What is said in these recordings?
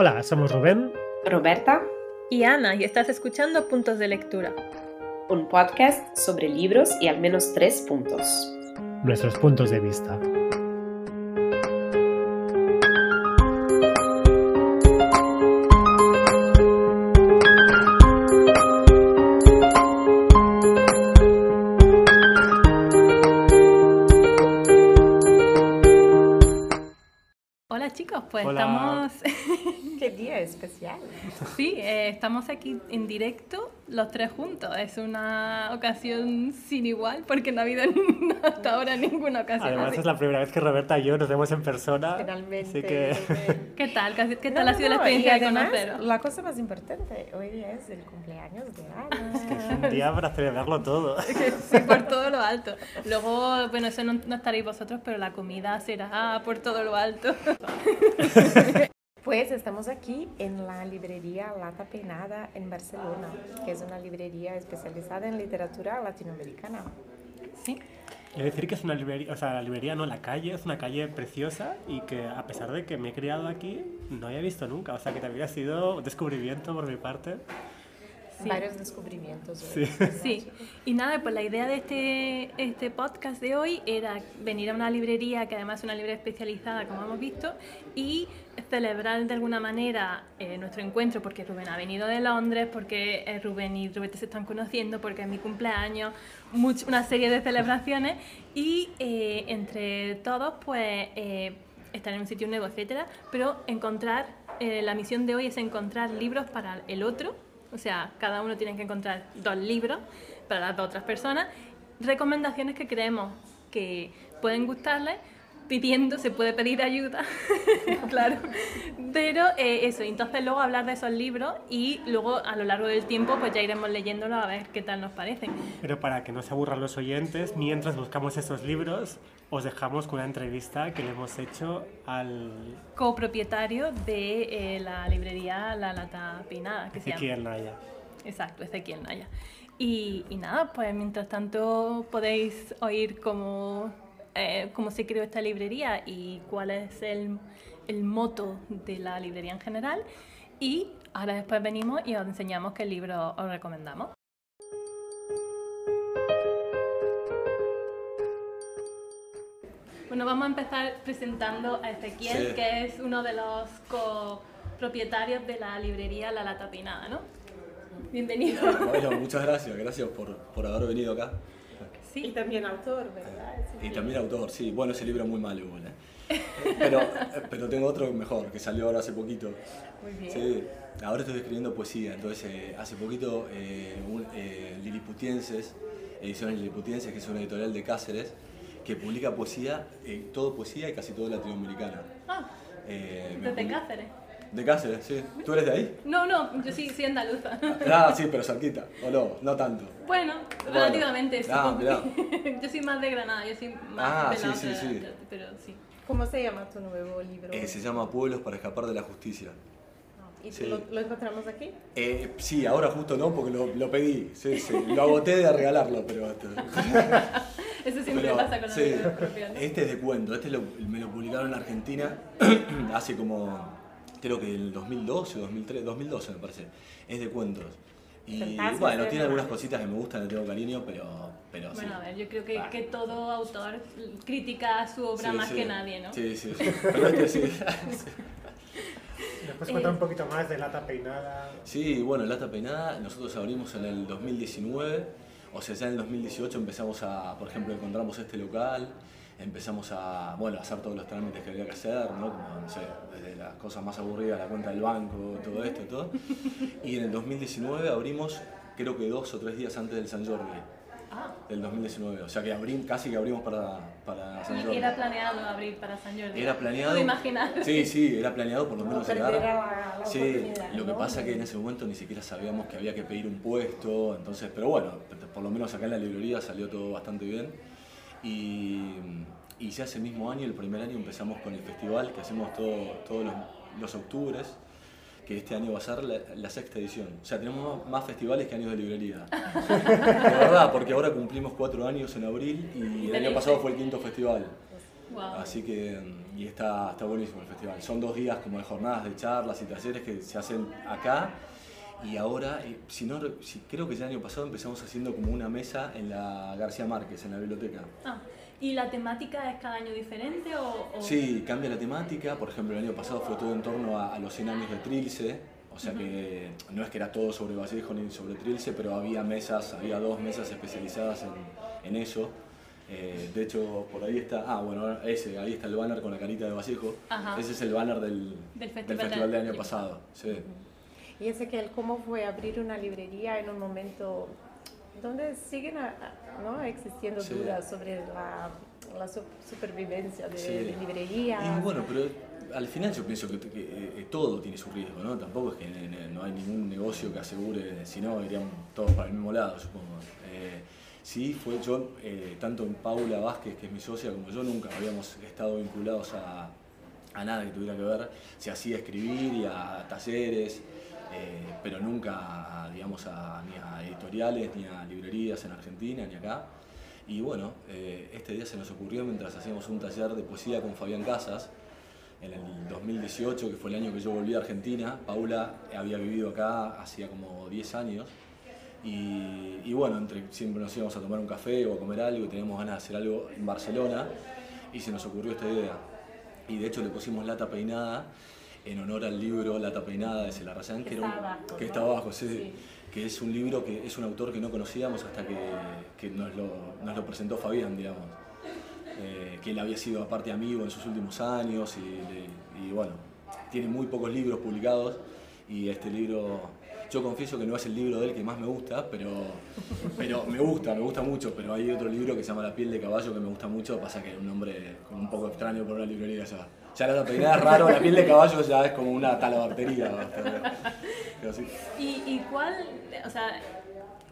Hola, somos Rubén, Roberta y Ana y estás escuchando Puntos de Lectura. Un podcast sobre libros y al menos tres puntos. Nuestros puntos de vista. pues estamos... Qué día especial. Sí, eh, estamos aquí en directo los tres juntos. Es una ocasión sin igual porque no ha habido hasta ahora ninguna ocasión. Además es la primera vez que Roberta y yo nos vemos en persona. Finalmente. que... ¿Qué tal? ¿Qué tal ha sido la experiencia de conoceros? La cosa más importante, hoy día es el cumpleaños de Ana. Es que es un día para celebrarlo todo. sí, por todo lo alto. Luego, bueno, eso no, no estaréis vosotros, pero la comida será por todo lo alto. Pues estamos aquí en la librería Lata Peinada en Barcelona, que es una librería especializada en literatura latinoamericana. Sí. Quiero decir que es una librería, o sea, la librería no, la calle es una calle preciosa y que a pesar de que me he criado aquí, no había visto nunca, o sea, que también ha sido un descubrimiento por mi parte. Varios descubrimientos. Sí. sí. Y nada, pues la idea de este, este podcast de hoy era venir a una librería, que además es una librería especializada, como hemos visto, y celebrar de alguna manera eh, nuestro encuentro, porque Rubén ha venido de Londres, porque eh, Rubén y Rubén se están conociendo, porque es mi cumpleaños, una serie de celebraciones, y eh, entre todos, pues, estar en un sitio nuevo, etcétera, pero encontrar, la misión de hoy es encontrar libros para el otro, o sea, cada uno tiene que encontrar dos libros para las dos otras personas, recomendaciones que creemos que pueden gustarles, pidiendo, se puede pedir ayuda, claro, pero eh, eso, entonces luego hablar de esos libros y luego a lo largo del tiempo pues ya iremos leyéndolos a ver qué tal nos parecen. Pero para que no se aburran los oyentes, mientras buscamos esos libros, os dejamos con una entrevista que le hemos hecho al copropietario de eh, la librería La Lata Pinada, que Ezequiel Naya. Exacto, Ezequiel Naya. Y, y, nada, pues mientras tanto podéis oír cómo, eh, cómo se creó esta librería y cuál es el, el moto de la librería en general. Y ahora después venimos y os enseñamos qué libro os recomendamos. Bueno, vamos a empezar presentando a Ezequiel, que es uno de los copropietarios de la librería La Lata Pinada, ¿no? Bienvenido. Bueno, muchas gracias, gracias por, por haber venido acá. Sí. Y también autor, ¿verdad? Y también autor, sí. Bueno, ese libro es muy malo igual, ¿eh? Pero, pero tengo otro mejor, que salió ahora hace poquito. Muy bien. Sí, ahora estoy escribiendo poesía, entonces eh, hace poquito eh, un, eh, Liliputienses, Ediciones Liliputienses, que es una editorial de Cáceres, que publica poesía, eh, todo poesía y casi todo latinoamericana. Ah, eh, desde Cáceres. De Cáceres, sí. ¿Tú eres de ahí? No, no, yo sí, soy andaluza. Ah, sí, pero cerquita, o no, no tanto. Bueno, relativamente, sí. Ah, yo soy más de Granada, yo soy más ah, de sí, sí, sí. pero sí. ¿Cómo se llama tu nuevo libro? Eh, se llama Pueblos para escapar de la justicia. ¿Y lo, lo, encontramos aquí? Eh, sí, ahora justo no, porque lo, lo pedí. Sí, sí. Lo agoté de regalarlo, pero... Eso siempre pasa con sí. los propios, Este es de cuento, este lo, me lo publicaron en Argentina hace como, creo que el 2012 o 2003, 2012 me parece. Es de cuentos. Y bueno, tiene algunas cositas que me gustan, le tengo cariño, pero, pero Bueno, a ver, yo creo que, que todo autor critica su obra más que nadie, ¿no? Sí, sí, sí. Pero este sí. Después cuenta un poquito más de Lata Peinada. Sí, bueno, Lata Peinada nosotros abrimos en el 2019, o sea, ya en el 2018 empezamos a, por ejemplo, encontramos este local, empezamos a, bueno, hacer todos los trámites que había que hacer, ¿no? No sé, desde las cosas más aburridas, la cuenta del banco, todo esto y todo. Y en el 2019 abrimos, creo que dos o tres días antes del San Jordi. Del 2019, o sea que abrim, casi que abrimos para, para San Jordi. ¿Y era planeado abrir para San Jordi? Era planeado. ¿Puedo imaginar? Sí, sí, era planeado por lo menos no llegar. La, sí, lo que pasa es que en ese momento ni siquiera sabíamos que había que pedir un puesto, entonces, pero bueno, por lo menos acá en la librería salió todo bastante bien. Y, y ya ese mismo año, el primer año, empezamos con el festival que hacemos todo, todos los, los octubres que este año va a ser la, la, sexta edición. O sea, tenemos más festivales que años de librería. de verdad, porque ahora cumplimos cuatro años en abril y el año pasado fue el quinto festival. Así que, y está, está buenísimo el festival. Son dos días como de jornadas de charlas y talleres que se hacen acá. Y ahora, eh, si no, si, creo que ya el año pasado empezamos haciendo como una mesa en la García Márquez, en la biblioteca. Ah, ¿Y la temática es cada año diferente o...? o- Sí, cambia la temática. Por ejemplo, el año pasado fue todo en torno a, a los 100 años de Trilce. O sea que no es que era todo sobre Vallejo ni sobre Trilce, pero había mesas, había dos mesas especializadas en, en eso. Eh, de hecho, por ahí está, ah, bueno, ese, ahí está el banner con la carita de Vallejo. Ajá. Ese es el banner del, Del del festival festival, de- del año pasado. Sí. Y ese que el cómo fue abrir una librería en un momento donde siguen a- a- ¿no? existiendo Sí. dudas sobre la, la su- supervivencia de, Sí. de librerías. Y bueno, pero al final yo pienso que, que, eh, todo tiene su riesgo, ¿no? Tampoco es que eh, no hay ningún negocio que asegure, si no, irían todos para el mismo lado, supongo. Eh, sí, fue yo, eh, tanto en Paula Vázquez, que es mi socia, como yo, nunca habíamos estado vinculados a, a nada que tuviera que ver, se hacía escribir y a talleres, eh, pero nunca, digamos, a, ni a editoriales, ni a librerías en Argentina, ni acá. Y bueno, eh, este día se nos ocurrió mientras hacíamos un taller de poesía con Fabián Casas, en el 2018, que fue el año que yo volví a Argentina. Paula había vivido acá hacía como 10 años. Y, bueno, siempre nos íbamos a tomar un café o a comer algo teníamos ganas de hacer algo en Barcelona y se nos ocurrió esta idea. Y de hecho le pusimos Lata Peinada en honor al libro Lata Peinada de Celarrayán, Que que, está abajo, que está abajo, sí, Sí. que es un libro que es un autor que no conocíamos hasta que, que nos, lo, nos lo presentó Fabián, digamos. Eh, que él había sido aparte amigo en sus últimos años y, bueno, tiene muy pocos libros publicados y este libro, yo confieso que no es el libro de él que más me gusta, pero, pero me gusta, me gusta mucho, pero hay otro libro que se llama La piel de caballo que me gusta mucho, pasa que es un nombre un poco extraño por una librería ya. Ya la peinada es raro, la piel de caballo ya es como una talabartería. Pero sí. ¿Y, y cuál, o sea,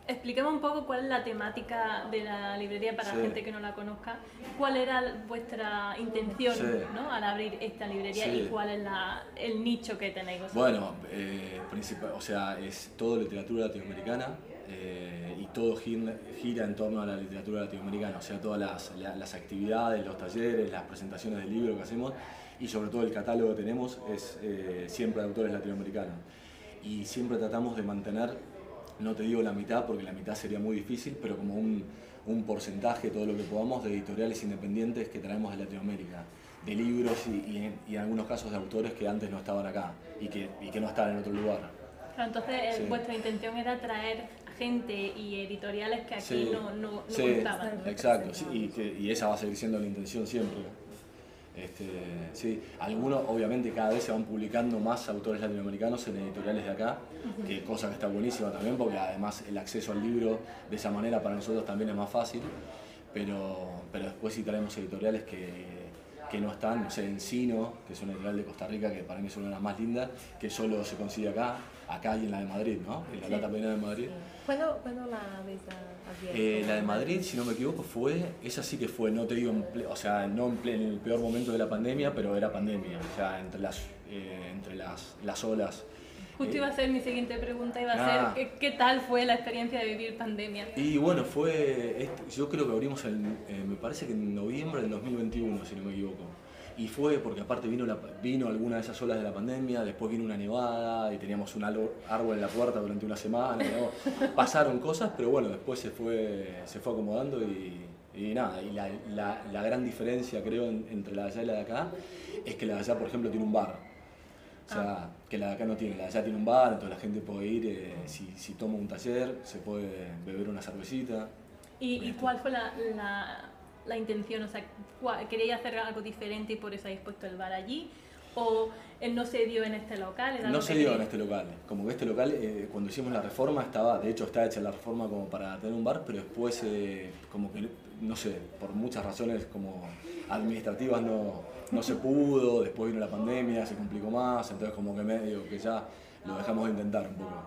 expliquemos un poco cuál es la temática de la librería para Sí. la gente que no la conozca? ¿Cuál era vuestra intención Sí. ¿no? al abrir esta librería y cuál es la, el nicho que tenéis vosotros? Bueno, eh, principal, o sea, es todo literatura latinoamericana eh, y todo gira, gira en torno a la literatura latinoamericana, o sea, todas las, la- las actividades, los talleres, las presentaciones del libro que hacemos y sobre todo el catálogo que tenemos es eh, siempre de autores latinoamericanos. Y siempre tratamos de mantener, no te digo la mitad porque la mitad sería muy difícil, pero como un, un porcentaje, todo lo que podamos, de editoriales independientes que traemos de Latinoamérica de libros y, y en, y en algunos casos de autores que antes no estaban acá y que, y que no estaban en otro lugar. Claro, entonces eh, Sí. vuestra intención era traer gente y editoriales que aquí Sí, no, no, no sí, exacto, sí, y, que- y esa va a seguir siendo la intención siempre. Este, sí, algunos obviamente cada vez se van publicando más autores latinoamericanos en editoriales de acá, que cosa que está buenísima también porque además el acceso al libro de esa manera para nosotros también es más fácil, pero, pero después sí traemos editoriales que, que no están, no sé, Encino, que es una editorial de Costa Rica que para mí es una de las más lindas, que solo se consigue acá, acá y en la de Madrid, ¿no? En la Sí. Lata Pena de Madrid. ¿Cuándo, cuándo la habéis a- abierto? Eh, la de Madrid, si no me equivoco, fue, esa sí que fue, no te digo, en ple- o sea, no en, ple- en el peor momento de la pandemia, pero era pandemia, o sea, entre las, eh, entre las, las olas. Justo Eh, iba a ser mi siguiente pregunta, iba a Ah. ser ¿qué, qué tal fue la experiencia de vivir pandemia? Y bueno, fue, este- yo creo que abrimos, en, eh, me parece que en noviembre del 2021, si no me equivoco. Y fue porque aparte vino, la, vino alguna de esas olas de la pandemia, después vino una nevada y teníamos un árbol en la puerta durante una semana. ¿no? Pasaron cosas, pero bueno, después se fue, se fue acomodando y, y nada. Y la, la- la gran diferencia, creo, en- entre la de allá y la de acá, es que la de allá, por ejemplo, tiene un bar. O sea, que la de acá no tiene. La de allá tiene un bar, entonces la gente puede ir, eh, si, si toma un taller, se puede beber una cervecita. ¿Y, y cuál fue la, la, la intención? O sea, ¿cuál- ¿queréis hacer algo diferente y por eso habéis puesto el bar allí? ¿O eh, no se dio en este local? ¿Era No se dio en este local. Como que este local, eh, cuando hicimos la reforma, estaba, de hecho está hecha la reforma como para tener un bar, pero después, eh, como que, no sé, por muchas razones como administrativas no, no se pudo, después vino la pandemia, se complicó más, entonces como que medio que ya lo dejamos de intentar un poco.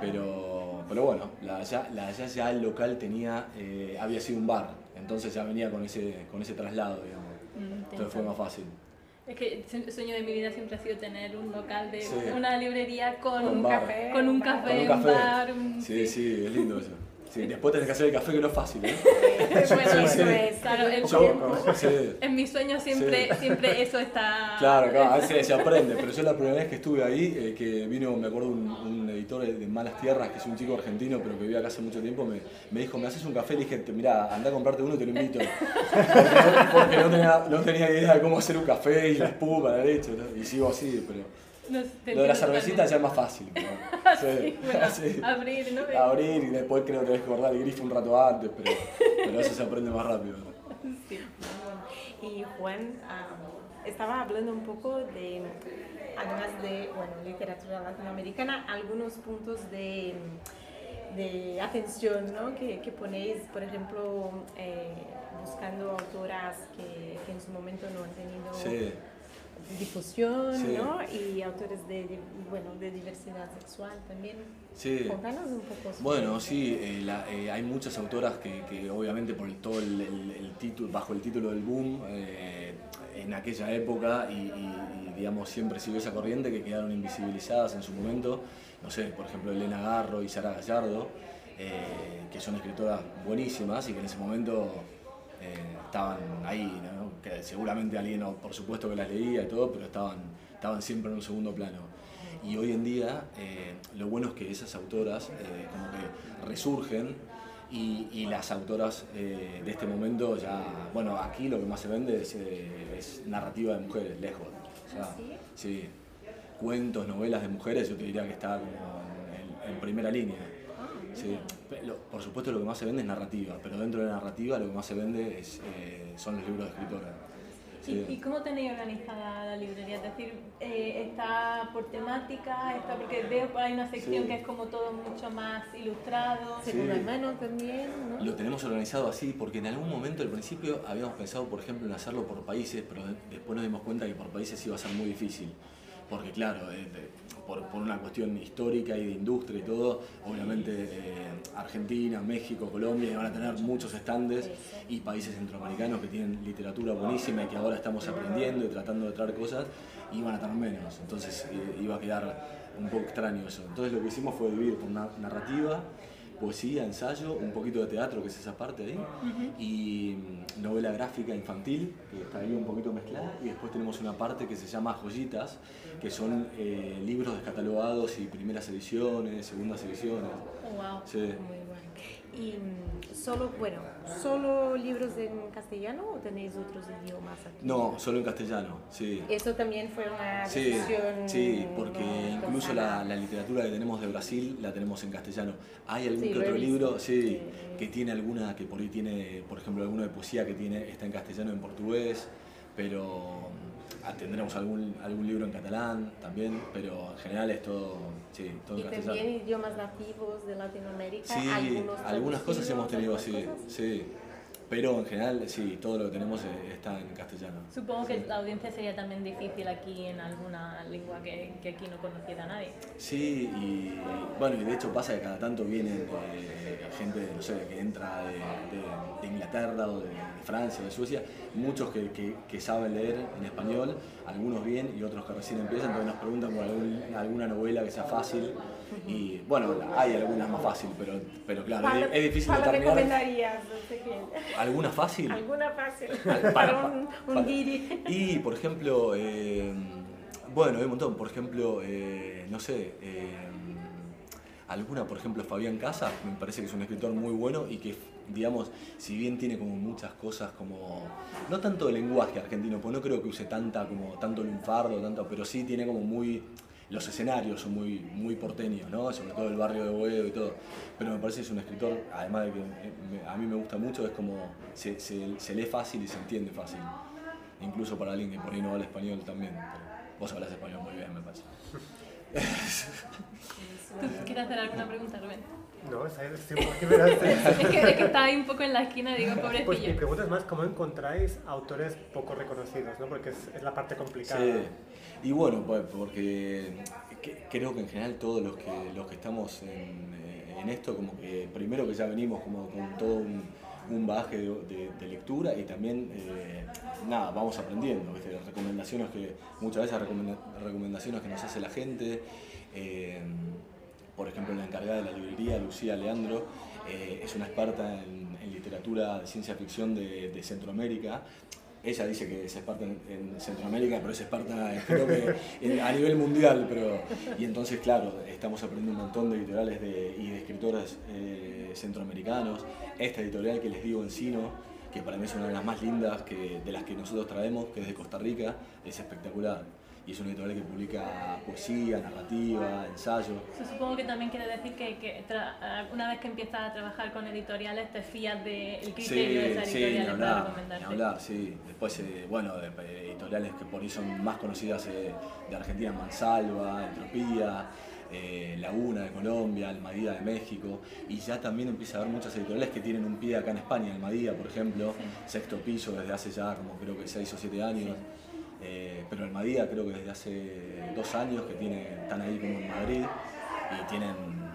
Pero, pero bueno, la allá, la allá ya el local tenía, eh, había sido un bar, entonces ya venía con ese, con ese traslado, digamos. Mm, Entonces fue más fácil. Es que el sueño de mi vida siempre ha sido tener un local de Sí. una librería con, Con un bar. café, con un Con un café, un bar. un- Sí, sí, es lindo eso. Sí, después tenés que hacer el café que no es fácil, ¿eh? Bueno, Sí, eso sí. es, claro, en, Yo- sí. en mis sueños siempre, Sí. siempre eso está... Claro, claro, a veces se aprende, pero yo la primera vez que estuve ahí, eh, que vino, me acuerdo, un, un editor de Malas Tierras, que es un chico argentino, pero que vivía acá hace mucho tiempo, me, me dijo, ¿me haces un café? Le dije, mira, anda a comprarte uno y te lo invito. Porque, no- porque no, tenía, no tenía idea de cómo hacer un café y la espuma, la leche, ¿no? y sigo así, pero... No, Lo de la cervecita ya es más fácil. pero- Sí, bueno, sí. abrir, ¿no? Abrir y después creo que tenés que guardar el grifo un rato antes, pero, pero eso se aprende más rápido. Sí. Y Juan ah, estaba hablando un poco de, además de bueno, literatura latinoamericana, algunos puntos de, de atención ¿no? que, que ponéis, por ejemplo, eh, buscando autoras que, que en su momento no han tenido Sí. Difusión, Sí. ¿no? Y autores de, bueno, de diversidad sexual también. Sí. Contanos un poco. sobre Bueno, sí, eh, la- eh, hay muchas autoras que, que obviamente por todo el, el- el título, bajo el título del boom, eh, en aquella época y, y- y, digamos siempre siguió esa corriente que quedaron invisibilizadas en su momento, no sé, por ejemplo Elena Garro y Sara Gallardo, que son escritoras buenísimas y que en ese momento estaban ahí, ¿no? Que seguramente alguien, por supuesto que las leía y todo, pero estaban, estaban siempre en un segundo plano. Y hoy en día eh, lo bueno es que esas autoras eh, como que resurgen y, y las autoras eh, de este momento ya, bueno, aquí lo que más se vende es, eh, es narrativa de mujeres, lejos. O sea, ¿Ah, sí? sí, cuentos, novelas de mujeres, yo te diría que está como en, en primera línea. Sí, lo- por supuesto lo que más se vende es narrativa, pero dentro de la narrativa lo que más se vende es, eh, son los libros de escritora. Sí. ¿Y, cómo tenéis organizada la librería? Es decir, eh, ¿está por temática? ¿Está porque veo ahí una sección Sí. que es como todo mucho más ilustrado? Segunda Sí. mano también, ¿no? Lo tenemos organizado así porque en algún momento al principio habíamos pensado, por ejemplo, en hacerlo por países, pero de- después nos dimos cuenta que por países iba a ser muy difícil. Porque claro, eh, por, por una cuestión histórica y de industria y todo, obviamente eh, Argentina, México, Colombia van a tener muchos estandes y países centroamericanos que tienen literatura buenísima y que ahora estamos aprendiendo y tratando de traer cosas, iban a tener menos. Entonces eh, iba a quedar un poco extraño eso. Entonces lo que hicimos fue dividir por na- narrativa, poesía, ensayo, un poquito de teatro, que es esa parte ahí, y mm, novela gráfica infantil, que está ahí un poquito mezclada, y después tenemos una parte que se llama joyitas, que son eh, libros descatalogados y primeras ediciones, segundas ediciones. Oh, wow. Sí. Muy bueno. Y mm, solo, bueno, solo libros en castellano o tenéis otros idiomas aquí? No, solo en castellano, sí. Eso también fue una Sí, decisión. sí, porque no incluso la, la literatura que tenemos de Brasil la tenemos en castellano. Hay algún Sí, que otro libro, sí, Sí. que tiene alguna, que por ahí tiene, por ejemplo, alguno de poesía que tiene, está en castellano en portugués, pero ah, tendremos algún, algún libro en catalán también, pero en general es todo, sí, todo Y en castellano. también idiomas nativos de Latinoamérica. Sí, algunas cosas hemos tenido así, cosas. sí. Pero en general, sí, todo lo que tenemos eh, está en castellano. Supongo que la audiencia sería también difícil aquí en alguna lengua que, que aquí no conociera nadie. Sí, y bueno, y de hecho pasa que cada tanto viene eh, gente, no sé, que entra de, de- de Inglaterra o de, de Francia o de Suecia, muchos que, que- que saben leer en español, algunos bien y otros que recién empiezan, entonces nos preguntan por algún- alguna novela que sea fácil. Y bueno, hay algunas más fáciles, pero, pero claro, es, es difícil ¿Cuál recomendarías? No sé qué. ¿Alguna fácil? ¿Alguna fácil? Para- para un, un guiri. Y, por ejemplo, eh, bueno, hay un montón. Por ejemplo, eh, no sé, eh, alguna, por ejemplo, Fabián Casas, me parece que es un escritor muy bueno y que, digamos, si bien tiene como muchas cosas como, no tanto de lenguaje argentino, pues no creo que use tanta, como, tanto lunfardo, tanto, pero sí tiene como muy, los escenarios son muy, muy porteños, ¿no? Sobre todo el barrio de Boedo y todo. Pero me parece que es un escritor, además de que eh, a mí me gusta mucho, es como, se, se- se lee fácil y se entiende fácil. Incluso para alguien que por ahí no habla español también. pero vos hablas español muy bien, me parece. ¿Tú quieres hacer alguna pregunta, Rubén? No, ¿sabes? Sí, ¿por qué me Es que, es que está ahí un poco en la esquina, digo, Pues mi pobrecillo. pregunta es más, ¿cómo encontráis autores poco reconocidos? ¿no? Porque es, es la parte complicada. Sí. Y bueno, pues porque que- creo que en general todos los que, los que estamos en, eh, en esto, como que primero que ya venimos como con todo un, un bagaje de, de- de lectura y también, eh, nada, vamos aprendiendo, ¿viste? recomendaciones que, muchas veces recomenda- recomendaciones que nos hace la gente. eh, por ejemplo, la encargada de la librería, Lucía Leandro, eh, es una experta en, literatura de ciencia ficción de, Centroamérica. Ella dice que es experta en, Centroamérica, pero es experta creo que a nivel mundial. Pero, y entonces, claro, estamos aprendiendo un montón de editoriales y de escritores eh, centroamericanos. Esta editorial que les digo, Encino, que para mí es una de las más lindas que, de las que nosotros traemos, que es de Costa Rica, es espectacular y es una editorial que publica poesía, narrativa, ensayo. supongo que también quiere decir que, que una vez que empiezas a trabajar con editoriales te fías del criterio de esa editorial sí, para recomendarte. hablar, sí. Después, eh, bueno, de, editoriales que por ahí son más conocidas eh, de Argentina, Mansalva, Entropía. Eh, Laguna de Colombia, Almadía de México, y ya también empieza a haber muchas editoriales que tienen un pie acá en España, Almadía, por ejemplo, sexto piso desde hace ya como creo que 6 o 7 años. Eh, pero Almadía creo que desde hace dos años que tiene, están ahí como en Madrid y tienen,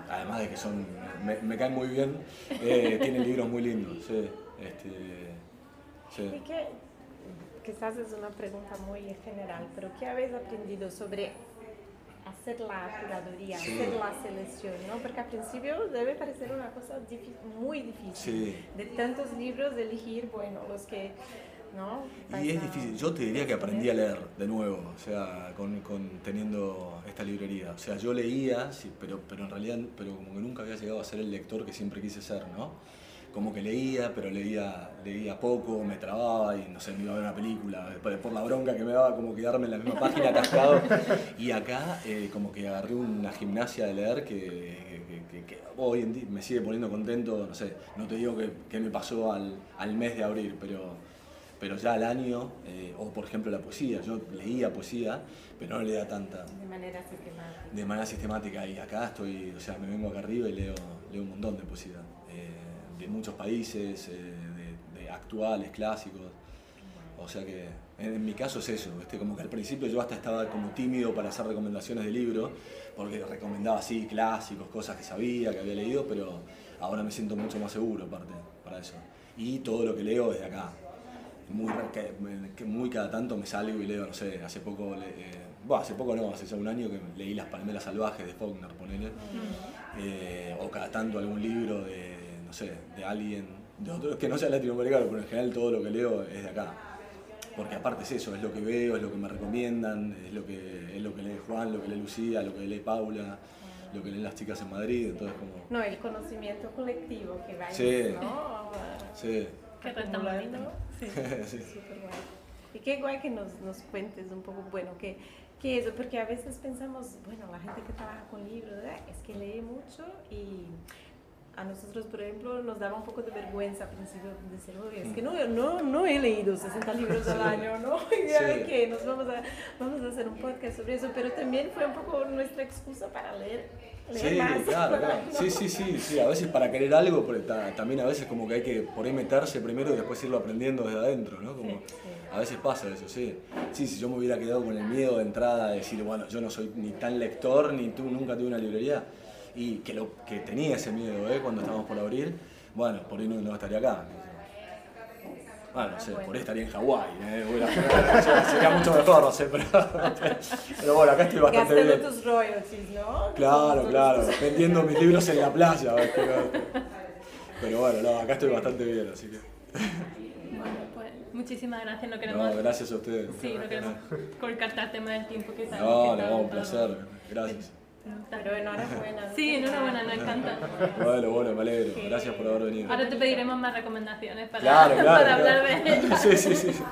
además de que son, me, caen muy bien, eh, tienen libros muy lindos. Sí, este, qué, quizás es una pregunta muy general, pero ¿qué habéis aprendido sobre hacer la curaduría, hacer la selección, ¿no? Porque al principio debe parecer una cosa muy difícil. De tantos libros, elegir, bueno, los que y es difícil, yo te diría que aprendí a leer de nuevo, o sea, con, teniendo esta librería. O sea, yo leía, sí, pero, pero en realidad, pero como que nunca había llegado a ser el lector que siempre quise ser, ¿no? Como que leía, pero leía, leía poco, me trababa y no sé, me iba a ver una película, por la bronca que me daba como quedarme en la misma página atascado. Y acá eh, como que agarré una gimnasia de leer que, hoy en día me sigue poniendo contento, no sé, no te digo que, me pasó al, al mes de abril, pero pero ya al año, eh, o por ejemplo la poesía, yo leía poesía, pero no leía tanta. De manera sistemática. De manera sistemática, y acá estoy, o sea, me vengo acá arriba y leo, leo un montón de poesía, eh, de muchos países, eh, de, actuales, clásicos. O sea que en, mi caso es eso, este, como que al principio yo hasta estaba como tímido para hacer recomendaciones de libros, porque recomendaba así clásicos, cosas que sabía, que había leído, pero ahora me siento mucho más seguro aparte para eso. Y todo lo que leo es de acá, muy, que, muy cada tanto me salgo y leo, no sé, hace poco, eh, hace poco no, hace ya un año que leí Las Palmeras Salvajes de Faulkner, ponele, eh, o cada tanto algún libro de, no sé, de alguien, de otro, que no sea latinoamericano, pero en general todo lo que leo es de acá. Porque aparte es eso, es lo que veo, es lo que me recomiendan, es lo que, es lo que lee Juan, lo que lee Lucía, lo que lee Paula, lo que leen las chicas en Madrid, entonces como... No, el conocimiento colectivo que va sí, ¿no? Sí. Que Sí, sí. Súper guay. Y qué guay que nos, nos cuentes un poco, bueno, qué, qué es, porque a veces pensamos, bueno, la gente que trabaja con libros, es que lee mucho y a nosotros, por ejemplo, nos daba un poco de vergüenza al principio de decir, oye, es que no, no, no he leído 60 libros al año, ¿no? Y sí. que nos vamos a, vamos a hacer un podcast sobre eso, pero también fue un poco nuestra excusa para leer. Sí, claro, claro. Sí, sí, sí, sí, a veces para querer algo, también a veces como que hay que por ahí meterse primero y después irlo aprendiendo desde adentro, ¿no? Como, A veces pasa eso, sí. Sí, si yo me hubiera quedado con el miedo de entrada de decir, bueno, yo no soy ni tan lector, ni tú nunca tuve una librería, y que, lo, que tenía ese miedo ¿eh? cuando estábamos por abrir, bueno, por ahí no, estaría acá. Bueno, no sé, por ahí estaría en Hawái, ¿eh? sería mucho mejor, no sé, pero, pero bueno, acá estoy bastante Gastando bien. tus royalties, ¿no? Claro, claro, vendiendo mis libros en la playa, pero, bueno, no, acá estoy bastante bien, así que... Bueno, pues muchísimas gracias, no queremos... No, gracias a ustedes. Sí, no queremos colcartarte más el tiempo que sabemos. No, no, un placer, gracias. Pero enhorabuena. Sí, enhorabuena, nos encanta. Bueno, bueno, me alegro. Gracias por haber venido. Ahora te pediremos más recomendaciones para, para hablar de ella. Sí, sí, sí.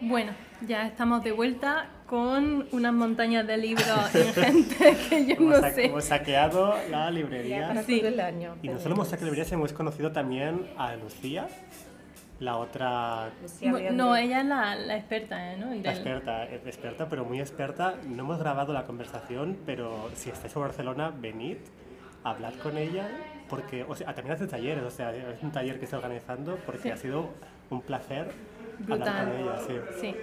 Bueno, ya estamos de vuelta con unas montañas de libros ingentes que yo no sé. Hemos saqueado la librería. Sí. el año. Y no solo hemos saqueado la librería, hemos conocido también a Lucía, la otra... No, ella es la, la experta, ¿eh? ¿no? La experta, experta, pero muy experta. No hemos grabado la conversación, pero si estáis en Barcelona, venid, hablad con ella, porque o sea, también hace talleres, o sea, es un taller que está organizando, porque ha sido un placer brutal. con ella, sí. Sí.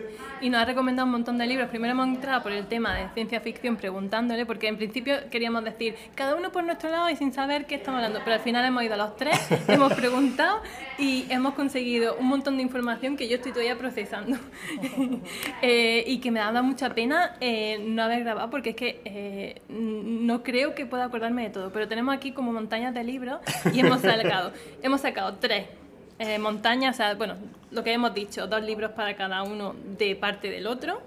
Y nos ha recomendado un montón de libros. Primero hemos entrado por el tema de ciencia ficción preguntándole, porque en principio queríamos decir cada uno por nuestro lado y sin saber qué estamos hablando. Pero al final hemos ido a los tres, hemos preguntado y hemos conseguido un montón de información que yo estoy todavía procesando. Eh, y que me ha dado mucha pena eh, no haber grabado, porque es que eh, no creo que pueda acordarme de todo. Pero tenemos aquí como montañas de libros y hemos sacado, hemos sacado tres eh, montañas, o sea, bueno, lo que hemos dicho, dos libros para cada uno de parte del otro.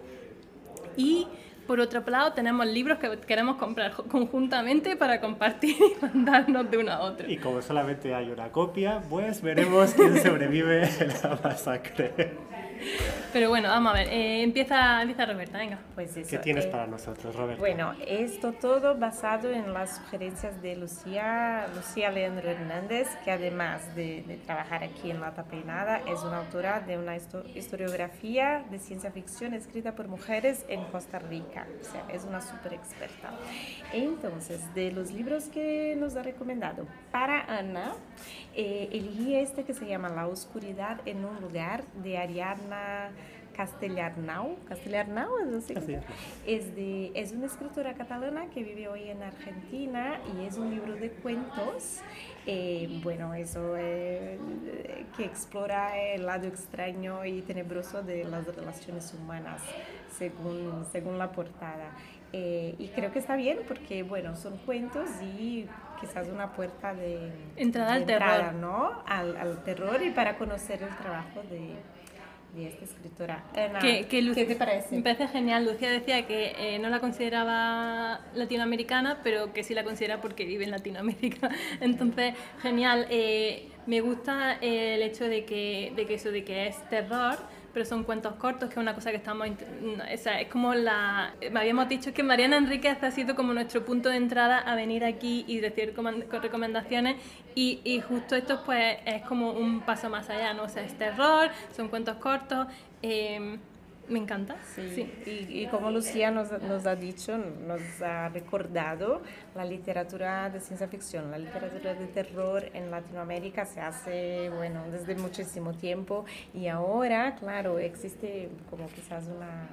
Y por otro lado tenemos libros que queremos comprar conjuntamente para compartir y mandarnos de uno a otro. Y como solamente hay una copia, pues veremos quién sobrevive la masacre. Pero bueno, vamos a ver, eh, empieza, empieza Roberta, venga. Pues eso. ¿Qué tienes eh, para nosotros, Roberto? Bueno, esto todo basado en las sugerencias de Lucía, Lucía Leandro Hernández, que además de, de trabajar aquí en La Tapeinada, es una autora de una histo- historiografía de ciencia ficción escrita por mujeres en Costa Rica. O sea, es una súper experta. Entonces, de los libros que nos ha recomendado para Ana, eh, elegí este que se llama La oscuridad en un lugar de Ariadna Castellarnau. Castellarnau, es. Es, de, es una escritora catalana que vive hoy en Argentina y es un libro de cuentos. eh, bueno, eso eh, que explora el lado extraño y tenebroso de las relaciones humanas, según, según la portada. Eh, y creo que está bien porque, bueno, son cuentos y quizás una puerta de Entrada de al terror. entrada, ¿no? Al, al terror y para conocer el trabajo de, de esta escritora. Ana, Que, que Lu- ¿Qué te parece? Me parece genial. Lucía decía que eh, no la consideraba latinoamericana, pero que sí la considera porque vive en Latinoamérica. Entonces, genial. Eh, me gusta el hecho de que, de que eso, de que es terror, pero son cuentos cortos, que es una cosa que estamos... O sea, es como la... Me habíamos dicho que Mariana Enríquez ha sido como nuestro punto de entrada a venir aquí y con recomendaciones y, y justo esto pues es como un paso más allá, ¿no? O sea, es terror, son cuentos cortos, eh, me encanta. Sí, Y, y como Lucía nos, nos ha dicho, nos ha recordado, la literatura de ciencia ficción, la literatura de terror en Latinoamérica se hace, bueno, desde muchísimo tiempo y ahora, claro, existe como quizás una,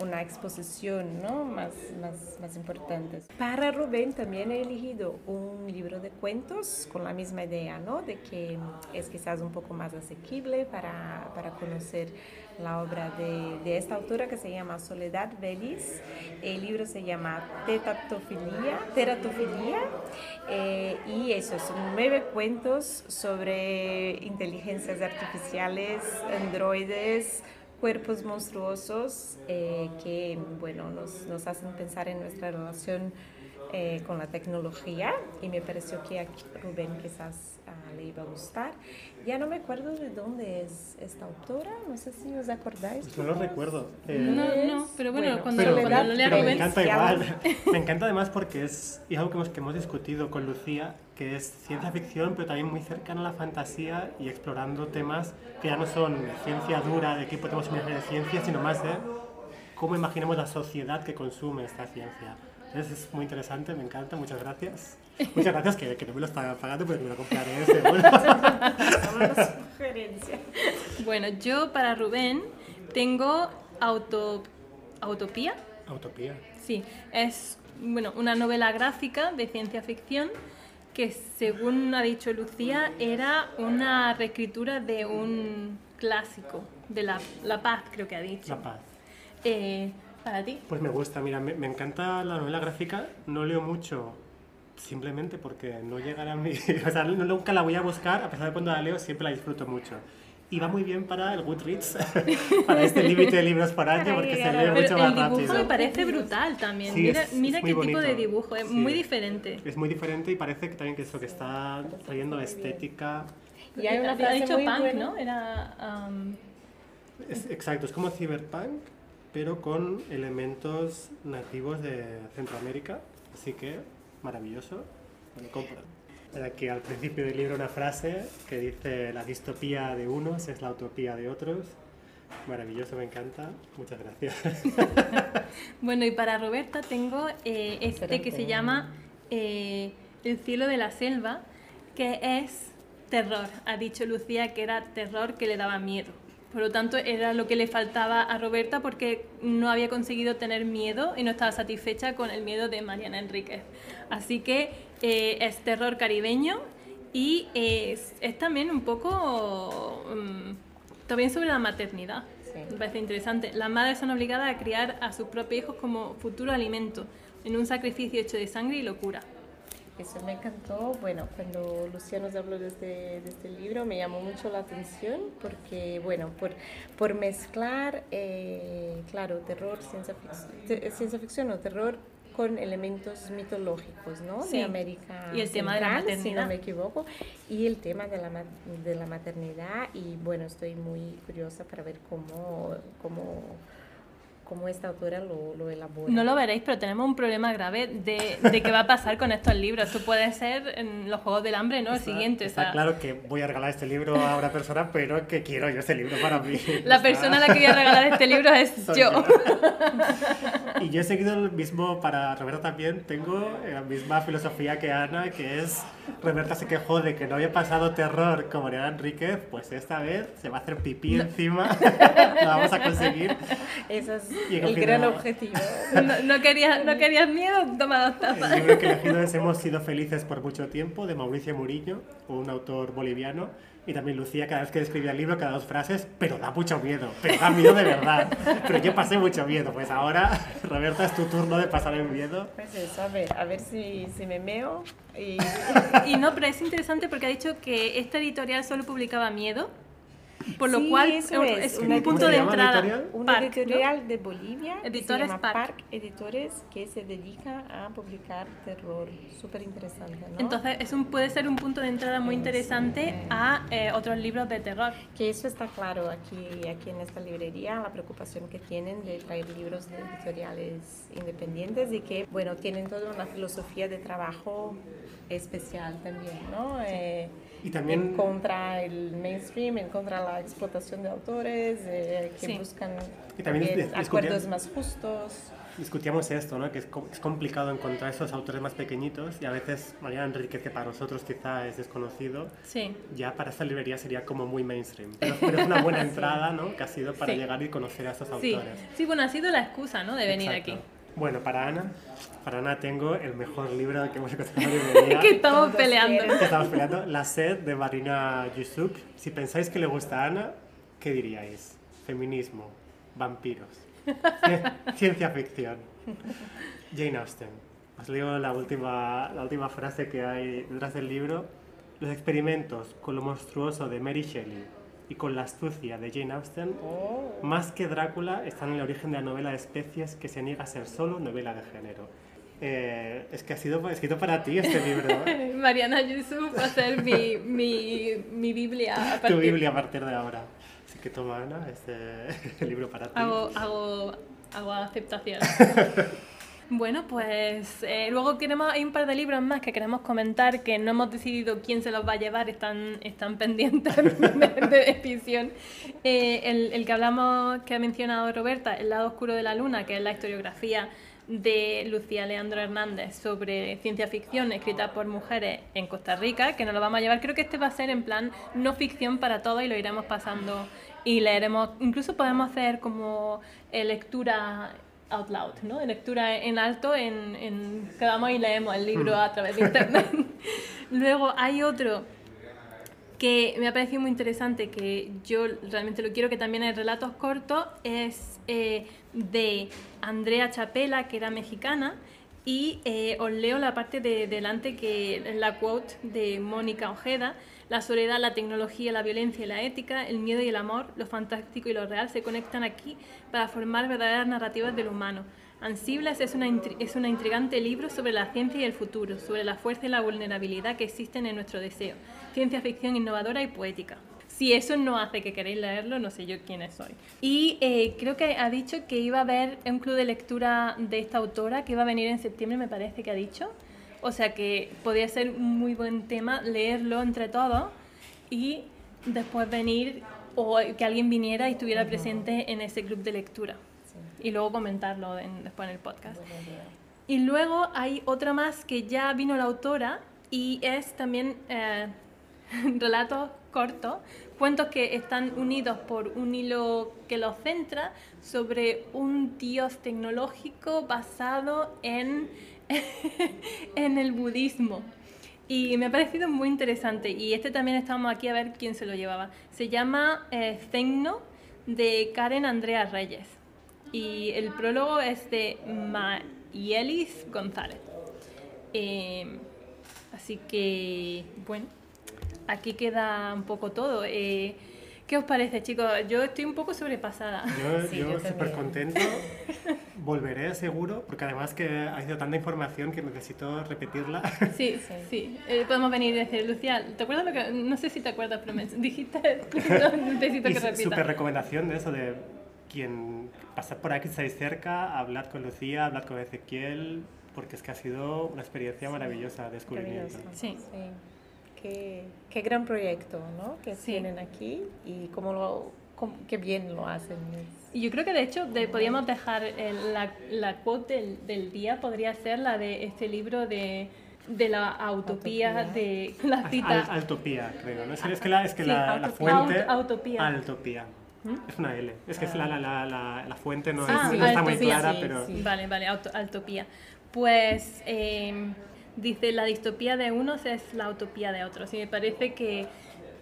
una exposición ¿no? más, más, más importante. Para Rubén también he elegido un libro de cuentos con la misma idea, ¿no? de que es quizás un poco más asequible para, para conocer la obra de, de esta autora que se llama Soledad Vélez. El libro se llama Tetatofilia, Teratofilia eh, y eso, son nueve cuentos sobre inteligencias artificiales, androides, cuerpos monstruosos eh, que bueno, nos, nos hacen pensar en nuestra relación eh, con la tecnología. Y me pareció que a Rubén quizás ah, le iba a gustar. Ya no me acuerdo de dónde es esta autora, no sé si os acordáis. Pues no lo recuerdo. Eh, No, no, pero bueno, cuando, pero, cuando lo lea pero me Rubén... encanta igual. me encanta además porque es, y algo que hemos, que hemos discutido con Lucía, que es ciencia ficción, pero también muy cercana a la fantasía y explorando temas que ya no son ciencia dura, de qué podemos imaginar de ciencia, sino más de cómo imaginamos la sociedad que consume esta ciencia. Entonces es muy interesante, me encanta, muchas gracias. Muchas gracias, que, que no me lo está pagando, pero me lo compraré seguro. Sugerencia. Bueno, yo para Rubén tengo auto, Autopía. Utopía. Sí, es bueno, una novela gráfica de ciencia ficción que según ha dicho Lucía era una reescritura de un clásico, de La, La Paz creo que ha dicho. La paz. Eh, para ti. Pues me gusta, mira, me, me encanta la novela gráfica, no leo mucho simplemente porque no llegará a mí, o sea, no- nunca la voy a buscar, a pesar de cuando la leo siempre la disfruto mucho. Y va muy bien para el Goodreads, para este límite de libros por año, porque se lee mucho más el dibujo rápido. me parece brutal también. Sí, mira es- mira es qué muy tipo de dibujo, es Sí. muy diferente. Es muy diferente y parece que también que eso que está trayendo estética. Y hay una ha frase dicho muy punk, buena. ¿no? Era... um, Es, exacto, es como cyberpunk, pero con elementos nativos de Centroamérica, así que maravilloso, me lo compro. Aquí al principio del libro una frase que dice la distopía de unos es la utopía de otros. Maravilloso, me encanta. Muchas gracias. Bueno, y para Roberta tengo eh, este que se llama eh, El cielo de la selva, que es terror. Ha dicho Lucía que era terror que le daba miedo. Por lo tanto, era lo que le faltaba a Roberta porque no había conseguido tener miedo y no estaba satisfecha con el miedo de Mariana Enríquez. Así que eh, es terror caribeño y es, es también un poco mm, también sobre la maternidad. Sí. Me parece interesante. Las madres son obligadas a criar a sus propios hijos como futuro alimento, en un sacrificio hecho de sangre y locura. Eso me encantó. Bueno, cuando Lucía nos habló de este, de este libro me llamó mucho la atención porque, bueno, por, por mezclar, eh, claro, terror, ciencia ficción, ciencia ficción o terror con elementos mitológicos, ¿no? Sí. De América Y el tema de la Central, si maternidad. no me equivoco, y el tema de la, de la maternidad y, bueno, estoy muy curiosa para ver cómo, cómo, cómo esta autora lo, lo elabora. No lo veréis, pero tenemos un problema grave de, de qué va a pasar con estos libros. Esto puede ser en los Juegos del Hambre, ¿no? El siguiente. o Está sea, claro que voy a regalar este libro a una persona, pero que quiero yo ese libro para mí. La Está- persona a la que voy a regalar este libro es soy yo. Y yo he seguido el mismo, para Roberta también, tengo la misma filosofía que Ana, que es, Roberta se quejó de que no había pasado terror como Mariana Enríquez, pues esta vez se va a hacer pipí encima, lo vamos a conseguir. Ese es Y el gran objetivo. No, no querías, no querías miedo, toma dos tapas. El libro que elegido es Hemos sido felices por mucho tiempo, de Mauricio Murillo, un autor boliviano. Y también Lucía, cada vez que escribía el libro, cada dos frases, pero da mucho miedo, pero da miedo de verdad. Pero yo pasé mucho miedo, pues ahora, Roberta, es tu turno de pasar el miedo. Pues eso, a ver, a ver si, si me meo y Y no, pero es interesante porque ha dicho que esta editorial solo publicaba miedo, por lo Sí, cual eso es, es, un punto ¿cómo de entrada. editorial? una Park, ¿no? editorial de Bolivia que Editores se llama Park. Park. Editores que se dedica a publicar terror, súper interesante, ¿no? Entonces es un, puede ser un punto de entrada muy interesante a eh, otros libros de terror. que eso está claro aquí, aquí en esta librería, la preocupación que tienen de traer libros de editoriales independientes y que, bueno, tienen toda una filosofía de trabajo especial también, ¿no? Eh, Y también- en contra el mainstream, en contra la explotación de autores, eh, que Sí. buscan Y también acuerdos más justos. Discutíamos esto, ¿no? que es, es complicado encontrar esos autores más pequeñitos y a veces Mariana Enríquez, que para nosotros quizá es desconocido, Sí. ya para esta librería sería como muy mainstream. Pero, pero es una buena entrada ¿no? que ha sido para Sí. llegar y conocer a estos Sí. autores. sí, bueno, ha sido la excusa ¿no? de venir Exacto. aquí. Bueno, para Ana, para Ana tengo el mejor libro que hemos encontrado en la librería. que estamos peleando. que estamos peleando, La sed de Marina Yusuk. Si pensáis que le gusta a Ana, ¿qué diríais? Feminismo, vampiros, ci- ciencia ficción. Jane Austen. Os leo la última, la última frase que hay detrás del libro. Los experimentos con lo monstruoso de Mary Shelley y con la astucia de Jane Austen, Oh, más que Drácula, están en el origen de la novela de especies que se niega a ser solo novela de género. Eh, es que ha sido escrito para ti este libro. Mariana Yusuf va a ser mi, mi, mi Biblia. a tu partir- Biblia a partir de ahora. Así que toma, Ana, este libro para ti. Hago, hago, hago aceptación. Bueno, pues eh, luego queremos, hay un par de libros más que queremos comentar que no hemos decidido quién se los va a llevar, están, están pendientes de, de decisión. Eh, el, que hablamos, que ha mencionado Roberta, El lado oscuro de la luna, que es la historiografía de Lucía Leandro Hernández sobre ciencia ficción escrita por mujeres en Costa Rica, que nos lo vamos a llevar. Creo que este va a ser en plan no ficción para todos y lo iremos pasando y leeremos. Incluso podemos hacer como eh, lectura out loud, ¿no? Lectura en alto, en, en, que vamos y leemos el libro a través de internet. Luego hay otro que me ha parecido muy interesante, que yo realmente lo quiero, que también es relatos cortos, es eh, de Andrea Chapela, que era mexicana, y eh, os leo la parte de delante, que es la quote de Mónica Ojeda, la soledad, la tecnología, la violencia y la ética, el miedo y el amor, lo fantástico y lo real se conectan aquí para formar verdaderas narrativas del humano. Ansibles es, es un intrigante libro sobre la ciencia y el futuro, sobre la fuerza y la vulnerabilidad que existen en nuestro deseo. Ciencia ficción innovadora y poética. Si eso no hace que queréis leerlo, no sé yo quiénes soy. Y eh, creo que ha dicho que iba a haber un club de lectura de esta autora que iba a venir en septiembre, me parece que ha dicho. O sea que podría ser un muy buen tema leerlo entre todos y después venir o que alguien viniera y estuviera presente en ese club de lectura. Y luego comentarlo en- después en el podcast. Y luego hay otra más que ya vino la autora y es también eh, relatos cortos, cuentos que están unidos por un hilo que los centra sobre un dios tecnológico basado en, en el budismo. Y me ha parecido muy interesante. Y este también estamos aquí a ver quién se lo llevaba. Se llama eh, Zengno de Karen Andrea Reyes. Y el prólogo es de Mayelis González. Eh, así que, bueno, aquí queda un poco todo. Eh, ¿Qué os parece, chicos? Yo estoy un poco sobrepasada. Yo, Sí, yo yo súper contento. Volveré seguro, porque además que ha sido tanta información que necesito repetirla. Sí, Sí. sí. Eh, podemos venir y decir, Lucía, ¿te acuerdas lo que.? No sé si te acuerdas, pero me dijiste. no, necesito y que repita. súper recomendación de eso, de quien pasad por aquí, estáis cerca, hablad con Lucía, hablad con Ezequiel, porque es que ha sido una experiencia maravillosa de descubrimiento. Maravilloso. Sí. Qué, qué gran proyecto, ¿no? Que Sí. tienen aquí y cómo lo, cómo- qué bien lo hacen. Es- yo creo que de hecho de, podríamos dejar el- la, la quote del, del día, podría ser la de este libro de, de la utopía, Utopía. de la Al- cita. Altopía, creo, ¿no? Es que, es que la, es que Sí, la, la Autopía. fuente... Aut- Autopía. Altopía. Es una L. Es que es la, la, la, la, la fuente no, Sí, es- sí, no está muy Altopía, clara, sí, pero... sí. Vale, vale, auto- Autopía. Pues eh, dice, la distopía de unos es la utopía de otros. Y me parece que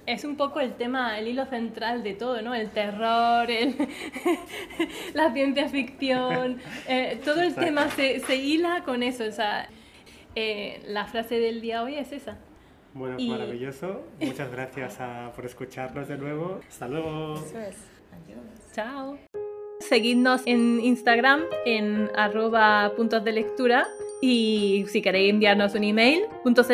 es un poco el tema, el hilo central de todo, ¿no? El terror, el- la ciencia ficción, eh, todo el Exacto. tema se, se hila con eso. O sea, eh, la frase del día hoy es esa. Bueno, Y- maravilloso. Muchas gracias a- por escucharnos de nuevo. Hasta luego. Eso es. Adiós. Chao. Seguidnos en Instagram en arroba puntos de lectura y si queréis enviarnos un email, puntos